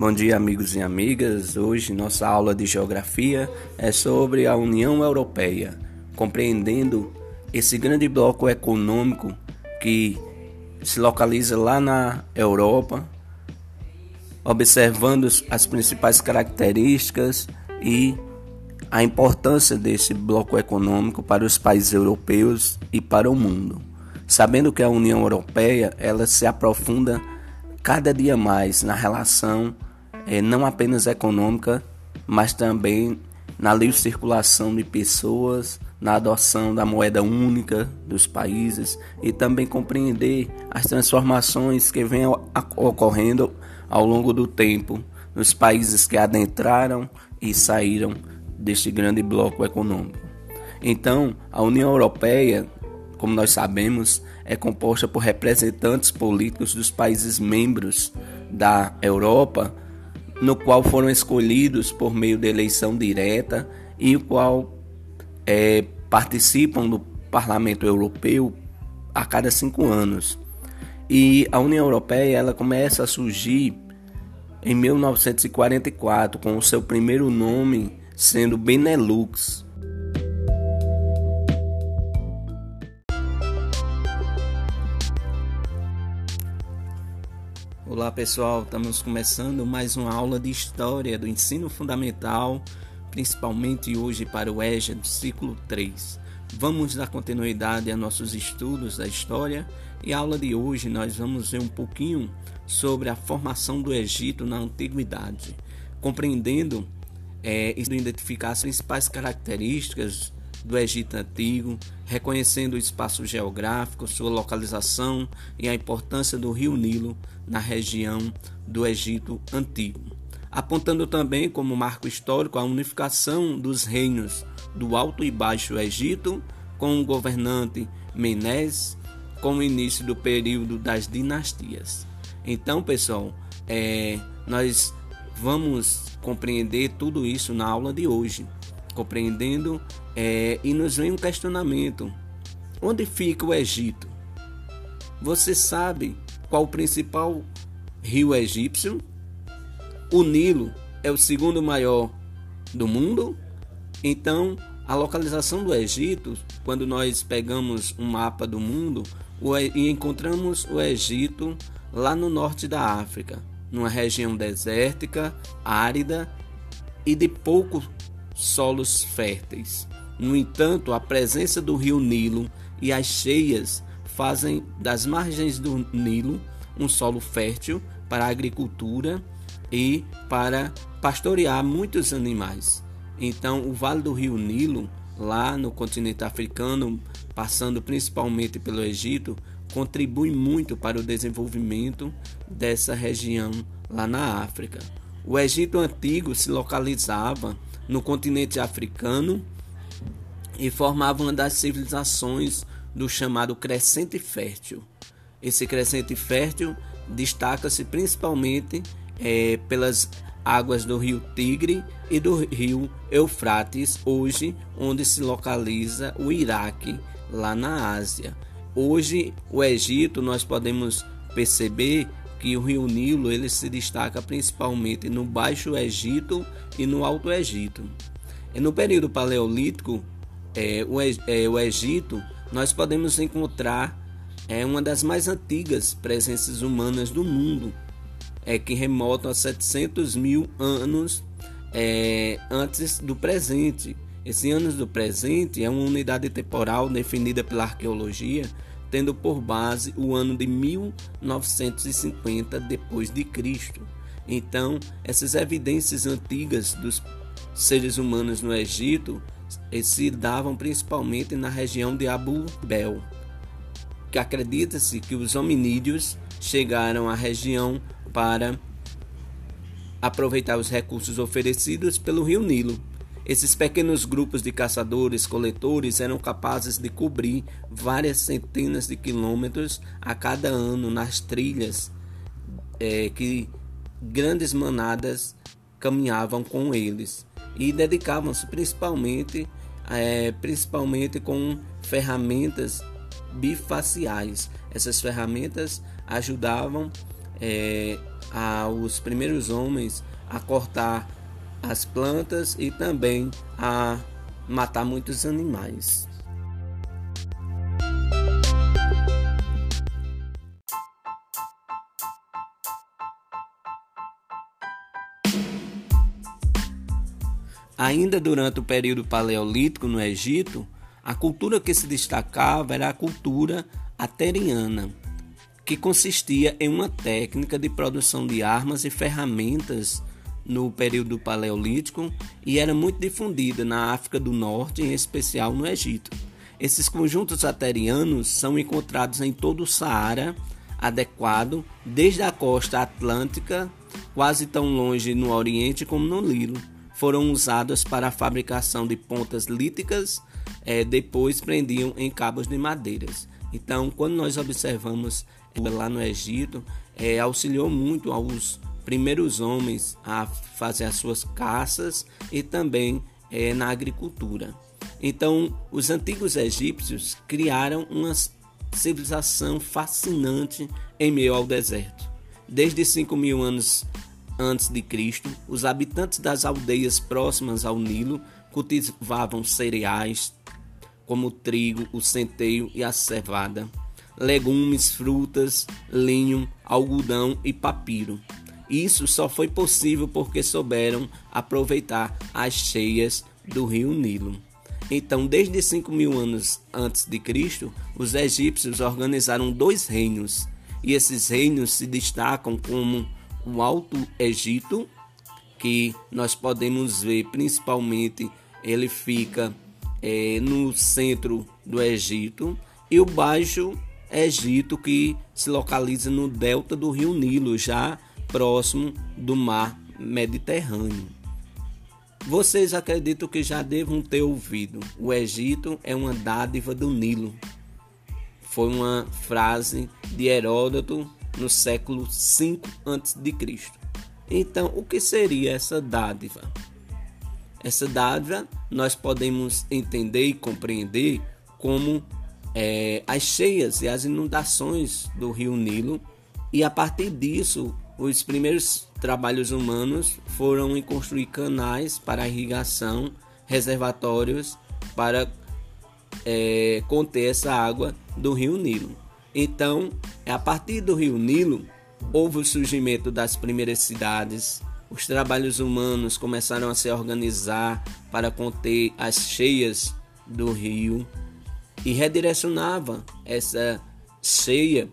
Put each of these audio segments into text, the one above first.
Bom dia, amigos e amigas. Hoje nossa aula de geografia é sobre a União Europeia, compreendendo esse grande bloco econômico que se localiza lá na Europa, observando as principais características e a importância desse bloco econômico para os países europeus e para o mundo. Sabendo que a União Europeia ela se aprofunda cada dia mais na relação é, não apenas econômica, mas também na livre circulação de pessoas, na adoção da moeda única dos países e também compreender as transformações que vêm ocorrendo ao longo do tempo nos países que adentraram e saíram deste grande bloco econômico. Então, a União Europeia, como nós sabemos, é composta por representantes políticos dos países membros da Europa no qual foram escolhidos por meio de eleição direta e o qual é, participam do Parlamento Europeu a cada cinco anos. E a União Europeia ela começa a surgir em 1944 com o seu primeiro nome sendo Benelux. Olá pessoal, estamos começando mais uma aula de História do Ensino Fundamental, principalmente hoje para o EJA do ciclo 3. Vamos dar continuidade a nossos estudos da História e a aula de hoje nós vamos ver um pouquinho sobre a formação do Egito na Antiguidade, compreendendo é, e identificar as principais características do Egito Antigo, reconhecendo o espaço geográfico, sua localização e a importância do rio Nilo na região do Egito Antigo, apontando também como marco histórico a unificação dos reinos do Alto e Baixo Egito com o governante Menes com o início do período das dinastias. Então, pessoal, é, nós vamos compreender tudo isso na aula de hoje compreendendo, é, e nos vem um questionamento: onde fica o Egito? Você sabe qual o principal rio egípcio? O Nilo é o segundo maior do mundo? Então, a localização do Egito, quando nós pegamos um mapa do mundo e encontramos o Egito lá no norte da África, numa região desértica, árida e de pouco solos férteis. No entanto, a presença do rio Nilo e as cheias fazem das margens do Nilo um solo fértil para a agricultura e para pastorear muitos animais. Então, o Vale do Rio Nilo, lá no continente africano, passando principalmente pelo Egito, contribui muito para o desenvolvimento dessa região lá na África. O Egito antigo se localizava no continente africano e formava uma das civilizações do chamado Crescente Fértil. Esse Crescente Fértil destaca-se principalmente é, pelas águas do rio Tigre e do rio Eufrates, hoje onde se localiza o Iraque, lá na Ásia. Hoje, o Egito, nós podemos perceber que o rio Nilo ele se destaca principalmente no Baixo Egito e no Alto Egito. E no período paleolítico, é, o, é, o Egito, nós podemos encontrar é, uma das mais antigas presenças humanas do mundo, é, que remontam a 700 mil anos é, antes do presente. Esse anos do presente é uma unidade temporal definida pela arqueologia tendo por base o ano de 1950 depois de Cristo. Então, essas evidências antigas dos seres humanos no Egito se davam principalmente na região de Abu Bel, que acredita-se que os hominídeos chegaram à região para aproveitar os recursos oferecidos pelo rio Nilo. Esses pequenos grupos de caçadores-coletores eram capazes de cobrir várias centenas de quilômetros a cada ano nas trilhas é, que grandes manadas caminhavam com eles e dedicavam-se principalmente, é, principalmente com ferramentas bifaciais. Essas ferramentas ajudavam é, primeiros homens a cortar as plantas e também a matar muitos animais. Ainda durante o período paleolítico no Egito, a cultura que se destacava era a cultura ateriana, que consistia em uma técnica de produção de armas e ferramentas no período paleolítico e era muito difundida na África do Norte, em especial no Egito. Esses conjuntos aterianos são encontrados em todo o Saara adequado, desde a costa atlântica, quase tão longe no Oriente como no Nilo foram usadas para a fabricação de pontas líticas, é, depois prendiam em cabos de madeiras. Então, quando nós observamos lá no Egito, é, auxiliou muito aos primeiros homens a fazer as suas caças e também é, na agricultura. Então, os antigos egípcios criaram uma civilização fascinante em meio ao deserto. Desde 5 mil anos Cristo, os habitantes das aldeias próximas ao Nilo cultivavam cereais como o trigo, o centeio e a cevada, legumes, frutas, linho, algodão e papiro. Isso só foi possível porque souberam aproveitar as cheias do rio Nilo. Então, desde 5 mil anos antes de Cristo, os egípcios organizaram dois reinos, e esses reinos se destacam como o Alto Egito, que nós podemos ver principalmente ele fica é, no centro do Egito, e o Baixo Egito, que se localiza no delta do rio Nilo, já próximo do mar Mediterrâneo. Vocês acreditam que já devam ter ouvido: o Egito é uma dádiva do Nilo. Foi uma frase de Heródoto no século 5 a.C. Então, o que seria essa dádiva? Essa dádiva nós podemos entender e compreender como é, as cheias e as inundações do rio Nilo, e a partir disso, os primeiros trabalhos humanos foram em construir canais para irrigação, reservatórios para é, conter essa água do rio Nilo. Então, a partir do rio Nilo, houve o surgimento das primeiras cidades, os trabalhos humanos começaram a se organizar para conter as cheias do rio e redirecionava essa cheia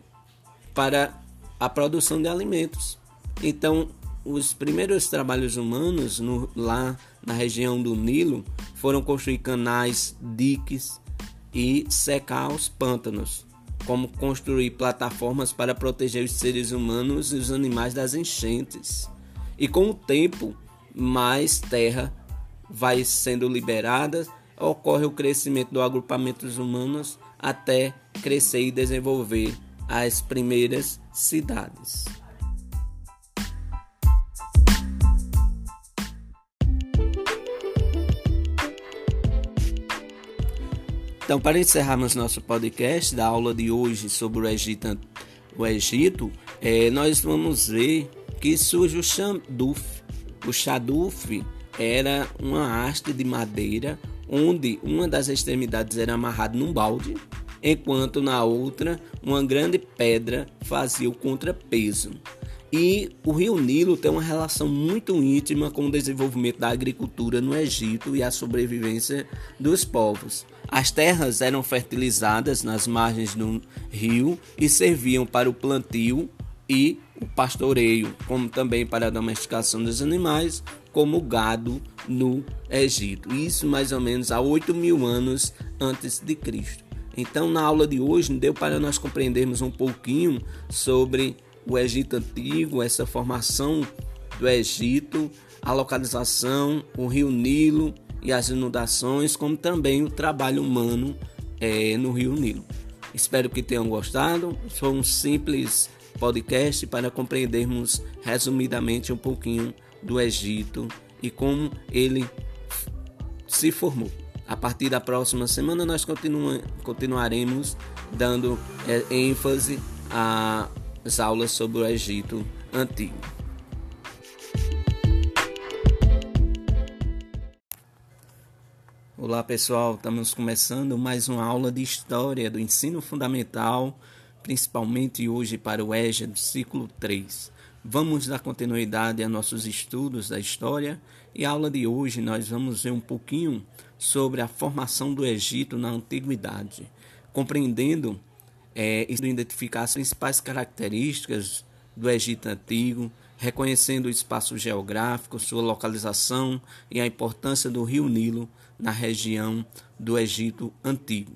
para a produção de alimentos. Então, os primeiros trabalhos humanos no, lá na região do Nilo foram construir canais, diques e secar os pântanos como construir plataformas para proteger os seres humanos e os animais das enchentes. E com o tempo, mais terra vai sendo liberada, ocorre o crescimento dos humanos até crescer e desenvolver as primeiras cidades. Então, para encerrarmos nosso podcast da aula de hoje sobre o Egito, o Egito é, nós vamos ver que surge o Xanduf. O Xaduf era uma haste de madeira onde uma das extremidades era amarrada num balde, enquanto na outra uma grande pedra fazia o contrapeso. E o rio Nilo tem uma relação muito íntima com o desenvolvimento da agricultura no Egito e a sobrevivência dos povos. As terras eram fertilizadas nas margens do rio e serviam para o plantio e o pastoreio, como também para a domesticação dos animais, como gado no Egito. Isso mais ou menos há 8 mil anos antes de Cristo. Então, na aula de hoje, deu para nós compreendermos um pouquinho sobre o Egito Antigo, essa formação do Egito, a localização, o rio Nilo e as inundações, como também o trabalho humano é, no rio Nilo. Espero que tenham gostado. Foi um simples podcast para compreendermos resumidamente um pouquinho do Egito e como ele se formou. A partir da próxima semana nós continua, continuaremos dando é, ênfase a as aulas sobre o Egito Antigo. Olá pessoal, estamos começando mais uma aula de História do Ensino Fundamental, principalmente hoje para o EJA do ciclo 3. Vamos dar continuidade a nossos estudos da história e a aula de hoje nós vamos ver um pouquinho sobre a formação do Egito na Antiguidade, compreendendo é, identificar as principais características do Egito Antigo, reconhecendo o espaço geográfico, sua localização e a importância do rio Nilo na região do Egito Antigo,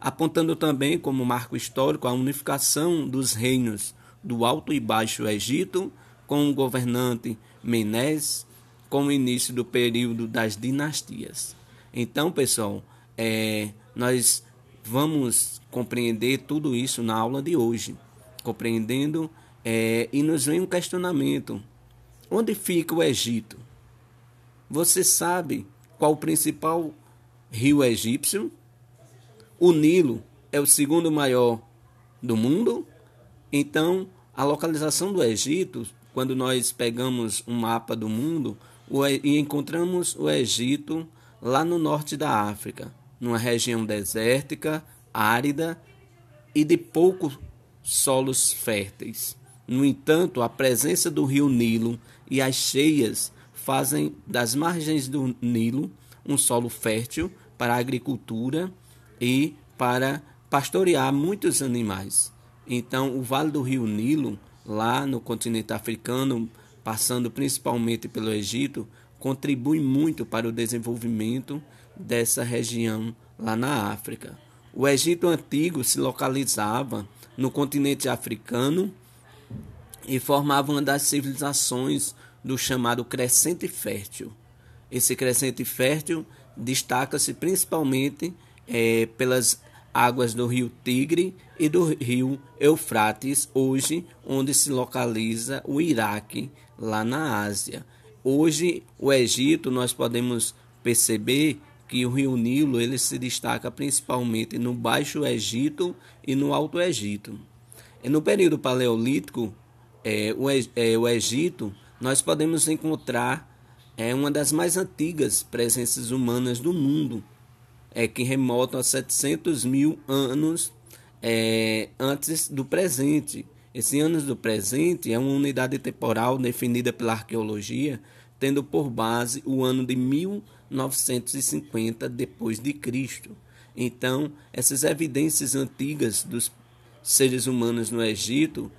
apontando também como marco histórico a unificação dos reinos do Alto e Baixo Egito, com o governante Menes, com o início do período das dinastias. Então, pessoal, é, nós vamos compreender tudo isso na aula de hoje, compreendendo é, e nos vem um questionamento: onde fica o Egito? Você sabe qual o principal rio egípcio? O Nilo é o segundo maior do mundo? Então, a localização do Egito, quando nós pegamos um mapa do mundo e encontramos o Egito lá no norte da África, numa região desértica, árida e de poucos solos férteis. No entanto, a presença do rio Nilo e as cheias fazem das margens do Nilo um solo fértil para a agricultura e para pastorear muitos animais. Então, o Vale do Rio Nilo, lá no continente africano, passando principalmente pelo Egito, contribui muito para o desenvolvimento dessa região lá na África. O Egito antigo se localizava no continente africano e formava uma das civilizações do chamado Crescente Fértil. Esse Crescente Fértil destaca-se principalmente é, pelas águas do rio Tigre e do rio Eufrates, hoje onde se localiza o Iraque, lá na Ásia. Hoje, o Egito, nós podemos perceber que o rio Nilo ele se destaca principalmente no Baixo Egito e no Alto Egito. E no período paleolítico, é, o, é, o Egito, nós podemos encontrar é, uma das mais antigas presenças humanas do mundo, é, que remontam a 700 mil anos é, antes do presente. Esse anos do presente é uma unidade temporal definida pela arqueologia, tendo por base o ano de 1950 depois de Cristo. Então, essas evidências antigas dos seres humanos no Egito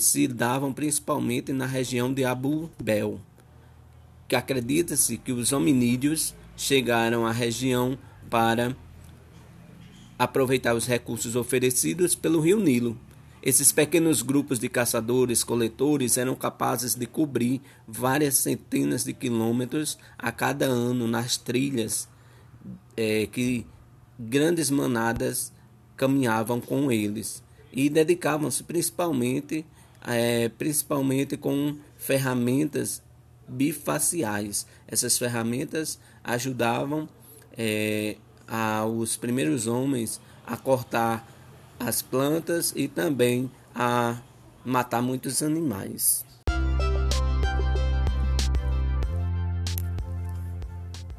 se davam principalmente na região de Abu Bel, que acredita-se que os hominídeos chegaram à região para aproveitar os recursos oferecidos pelo rio Nilo. Esses pequenos grupos de caçadores-coletores eram capazes de cobrir várias centenas de quilômetros a cada ano nas trilhas é, que grandes manadas caminhavam com eles e dedicavam-se principalmente, é, principalmente com ferramentas bifaciais. Essas ferramentas ajudavam é, primeiros homens a cortar as plantas e também a matar muitos animais.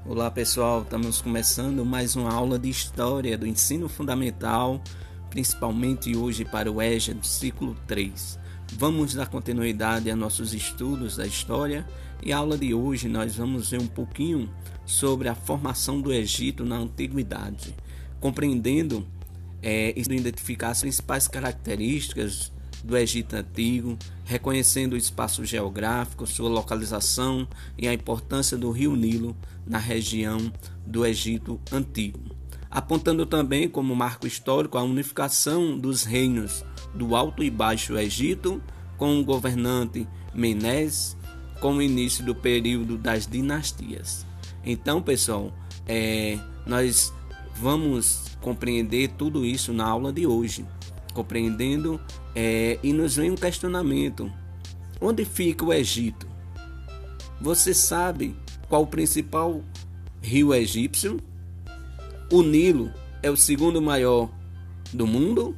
Olá pessoal, estamos começando mais uma aula de História do Ensino Fundamental, principalmente hoje para o EJA do ciclo 3. Vamos dar continuidade a nossos estudos da história e a aula de hoje nós vamos ver um pouquinho sobre a formação do Egito na antiguidade, compreendendo é, identificar as principais características do Egito Antigo, reconhecendo o espaço geográfico, sua localização e a importância do rio Nilo na região do Egito Antigo, apontando também como marco histórico a unificação dos reinos do Alto e Baixo Egito com o governante Menes com o início do período das dinastias. Então, pessoal, é, nós vamos compreender tudo isso na aula de hoje, compreendendo é, e nos vem um questionamento: onde fica o Egito? Você sabe qual o principal rio egípcio? O Nilo é o segundo maior do mundo?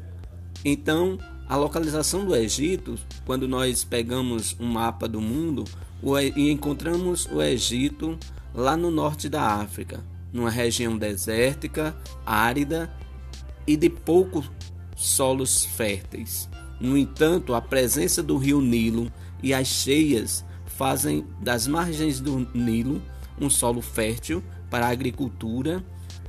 Então, A localização do Egito, quando nós pegamos um mapa do mundo e encontramos o Egito lá no norte da África, numa região desértica, árida e de poucos solos férteis. No entanto, a presença do rio Nilo e as cheias fazem das margens do Nilo um solo fértil para a agricultura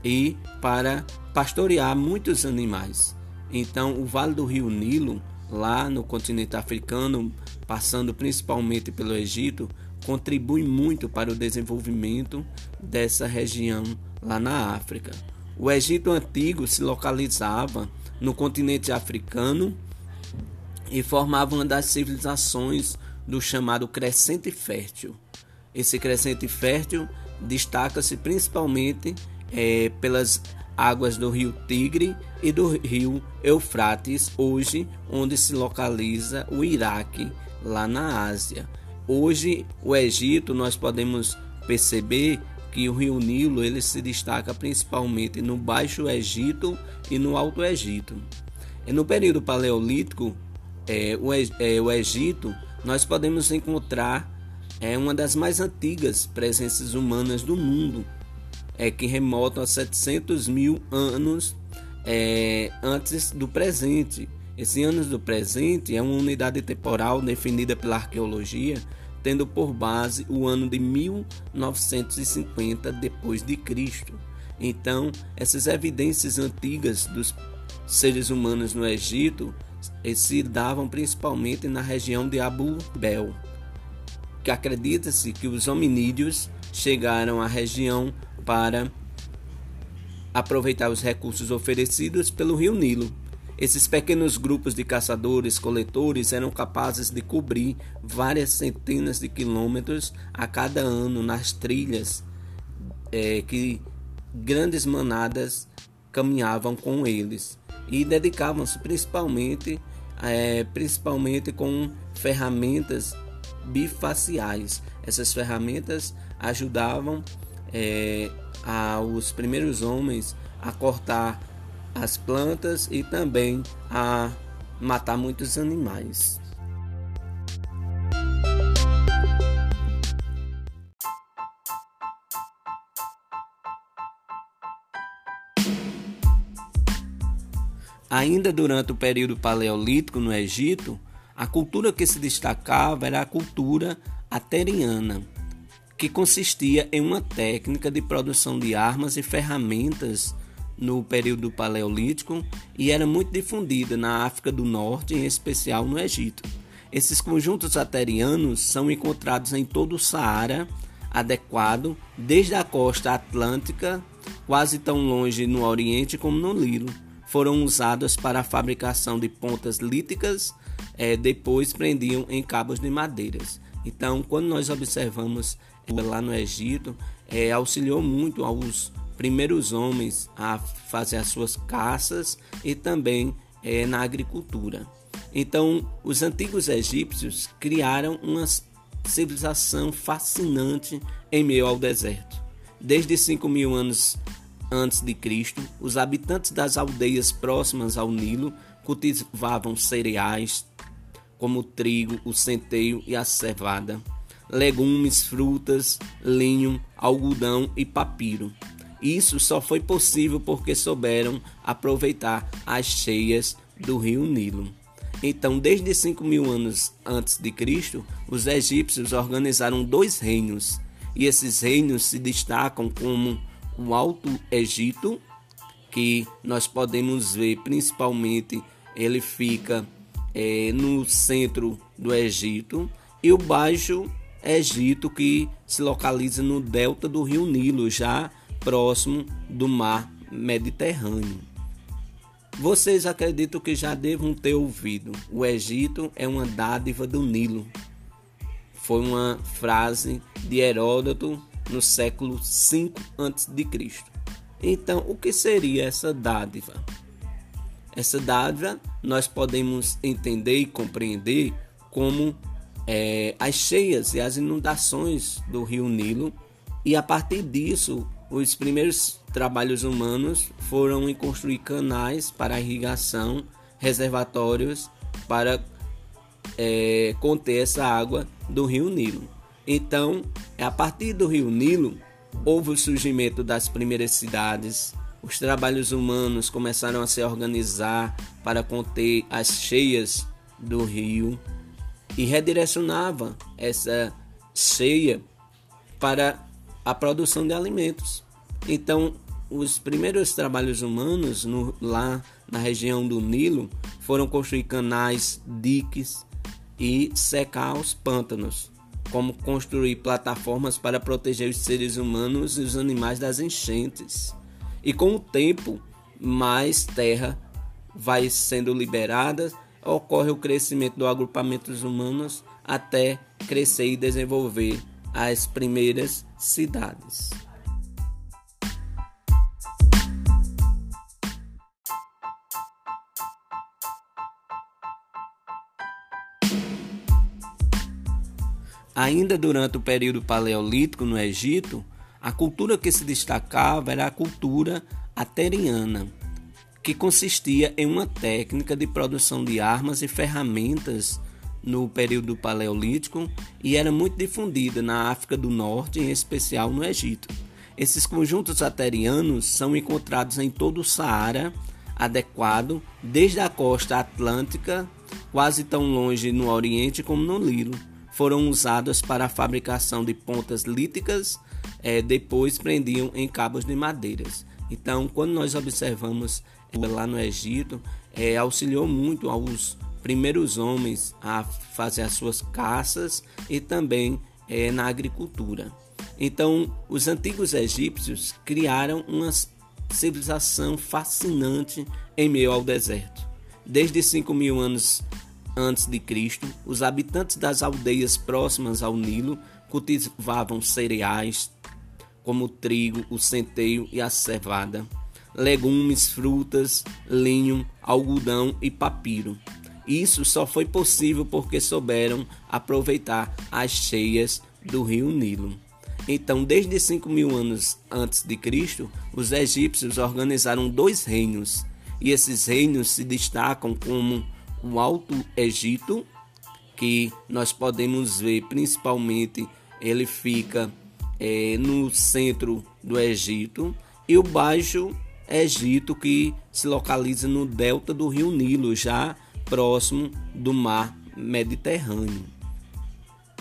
e para pastorear muitos animais. Então, o Vale do Rio Nilo, lá no continente africano, passando principalmente pelo Egito, contribui muito para o desenvolvimento dessa região lá na África. O Egito antigo se localizava no continente africano e formava uma das civilizações do chamado Crescente Fértil. Esse Crescente Fértil destaca-se principalmente é, pelas águas do rio Tigre e do rio Eufrates, hoje onde se localiza o Iraque, lá na Ásia. Hoje, o Egito, nós podemos perceber que o rio Nilo ele se destaca principalmente no Baixo Egito e no Alto Egito. E no período paleolítico, é, o, é, o Egito, nós podemos encontrar é, uma das mais antigas presenças humanas do mundo, é, que remontam a 700 mil anos é, antes do presente. Esse anos do presente é uma unidade temporal definida pela arqueologia, tendo por base o ano de 1950 depois de Cristo. Então, essas evidências antigas dos seres humanos no Egito se davam principalmente na região de Abu Bel, que acredita-se que os hominídeos chegaram à região para aproveitar os recursos oferecidos pelo rio Nilo. Esses pequenos grupos de caçadores-coletores eram capazes de cobrir várias centenas de quilômetros a cada ano nas trilhas é, que grandes manadas caminhavam com eles e dedicavam-se principalmente, é, principalmente com ferramentas bifaciais. Essas ferramentas ajudavam é, primeiros homens a cortar as plantas e também a matar muitos animais. Ainda durante o período paleolítico no Egito, a cultura que se destacava era a cultura ateriana que consistia em uma técnica de produção de armas e ferramentas no período paleolítico e era muito difundida na África do Norte, em especial no Egito. Esses conjuntos aterianos são encontrados em todo o Saara adequado, desde a costa atlântica, quase tão longe no Oriente como no Nilo. Foram usados para a fabricação de pontas líticas, eh, depois prendiam em cabos de madeiras. Então, quando nós observamos lá no Egito, é, auxiliou muito aos primeiros homens a fazer as suas caças e também é, na agricultura. Então, os antigos egípcios criaram uma civilização fascinante em meio ao deserto. Desde 5 mil anos antes de Cristo, os habitantes das aldeias próximas ao Nilo cultivavam cereais como o trigo, o centeio e a cevada legumes, frutas, linho, algodão e papiro. Isso só foi possível porque souberam aproveitar as cheias do rio Nilo. Então, desde 5 mil anos antes de Cristo, os egípcios organizaram dois reinos, e esses reinos se destacam como o Alto Egito, que nós podemos ver principalmente ele fica é, no centro do Egito, e o Baixo Egito, que se localiza no delta do rio Nilo, já próximo do mar Mediterrâneo. Vocês acreditam que já devam ter ouvido: o Egito é uma dádiva do Nilo. Foi uma frase de Heródoto no século 5 a.C. Então, o que seria essa dádiva? Essa dádiva nós podemos entender e compreender como é, as cheias e as inundações do rio Nilo, e a partir disso, os primeiros trabalhos humanos foram em construir canais para irrigação, reservatórios para é, conter essa água do rio Nilo. Então, a partir do rio Nilo houve o surgimento das primeiras cidades. Os trabalhos humanos começaram a se organizar para conter as cheias do rio e redirecionava essa cheia para a produção de alimentos. Então, os primeiros trabalhos humanos no, lá na região do Nilo foram construir canais, diques e secar os pântanos, como construir plataformas para proteger os seres humanos e os animais das enchentes. E com o tempo, mais terra vai sendo liberada, ocorre o crescimento do agrupamento dos humanos até crescer e desenvolver as primeiras cidades. Ainda durante o período paleolítico no Egito, a cultura que se destacava era a cultura ateriana, que consistia em uma técnica de produção de armas e ferramentas no período paleolítico e era muito difundida na África do Norte, em especial no Egito. Esses conjuntos aterianos são encontrados em todo o Saara adequado, desde a costa atlântica, quase tão longe no Oriente como no Nilo foram usadas para a fabricação de pontas líticas, é, depois prendiam em cabos de madeiras. Então, quando nós observamos é, lá no Egito, é, auxiliou muito aos primeiros homens a fazer as suas caças e também é, na agricultura. Então, os antigos egípcios criaram uma civilização fascinante em meio ao deserto. Desde 5 mil anos antes de Cristo, os habitantes das aldeias próximas ao Nilo cultivavam cereais como o trigo, o centeio e a cevada, legumes, frutas, linho, algodão e papiro. Isso só foi possível porque souberam aproveitar as cheias do rio Nilo. Então, desde 5 mil anos antes de Cristo, os egípcios organizaram dois reinos, e esses reinos se destacam como o Alto Egito, que nós podemos ver principalmente ele fica é, no centro do Egito, e o Baixo Egito, que se localiza no delta do rio Nilo, já próximo do mar Mediterrâneo.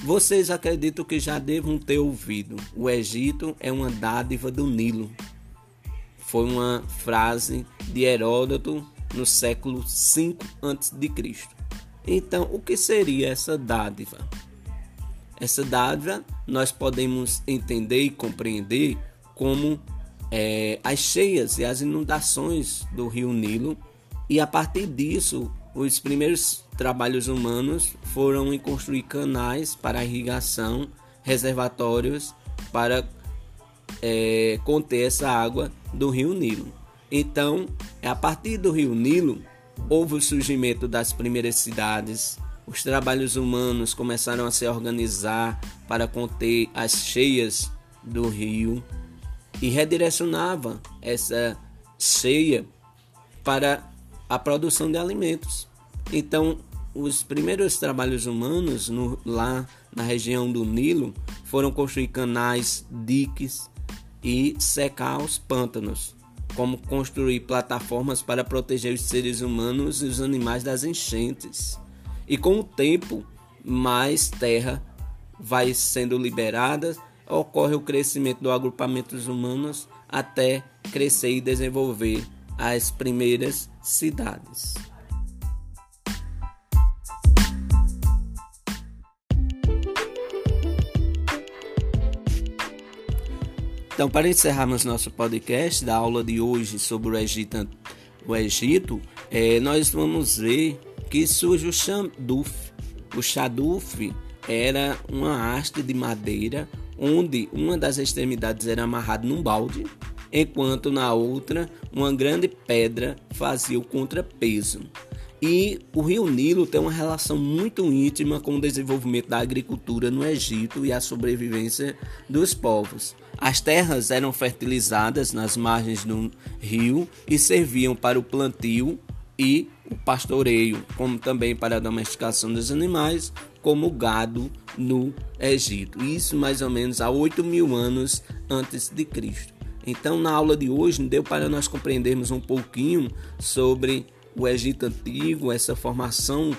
Vocês acreditam que já devam ter ouvido: o Egito é uma dádiva do Nilo. Foi uma frase de Heródoto no século V a.C. Então, o que seria essa dádiva? Essa dádiva nós podemos entender e compreender como é, as cheias e as inundações do rio Nilo, e a partir disso, os primeiros trabalhos humanos foram em construir canais para irrigação, reservatórios para é, conter essa água do rio Nilo. Então, a partir do rio Nilo houve o surgimento das primeiras cidades. Os trabalhos humanos começaram a se organizar para conter as cheias do rio e redirecionava essa cheia para a produção de alimentos. Então, os primeiros trabalhos humanos no, lá na região do Nilo foram construir canais, diques e secar os pântanos como construir plataformas para proteger os seres humanos e os animais das enchentes. E com o tempo, mais terra vai sendo liberada, ocorre o crescimento dos humanos até crescer e desenvolver as primeiras cidades. Então, para encerrarmos nosso podcast da aula de hoje sobre o Egito, o Egito é, nós vamos ver que surge o Xanduf. O Xaduf era uma haste de madeira onde uma das extremidades era amarrada num balde, enquanto na outra uma grande pedra fazia o contrapeso. E o rio Nilo tem uma relação muito íntima com o desenvolvimento da agricultura no Egito e a sobrevivência dos povos. As terras eram fertilizadas nas margens do rio e serviam para o plantio e o pastoreio, como também para a domesticação dos animais, como gado no Egito. Isso mais ou menos há 8 mil anos antes de Cristo. Então, na aula de hoje, deu para nós compreendermos um pouquinho sobre o Egito antigo, essa formação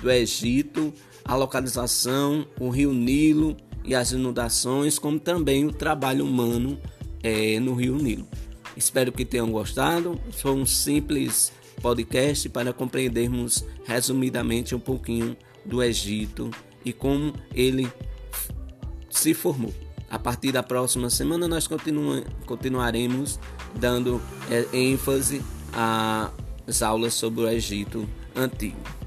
do Egito, a localização, o rio Nilo e as inundações, como também o trabalho humano é, no rio Nilo. Espero que tenham gostado. Foi um simples podcast para compreendermos resumidamente um pouquinho do Egito e como ele se formou. A partir da próxima semana nós continua, continuaremos dando é, ênfase às aulas sobre o Egito antigo.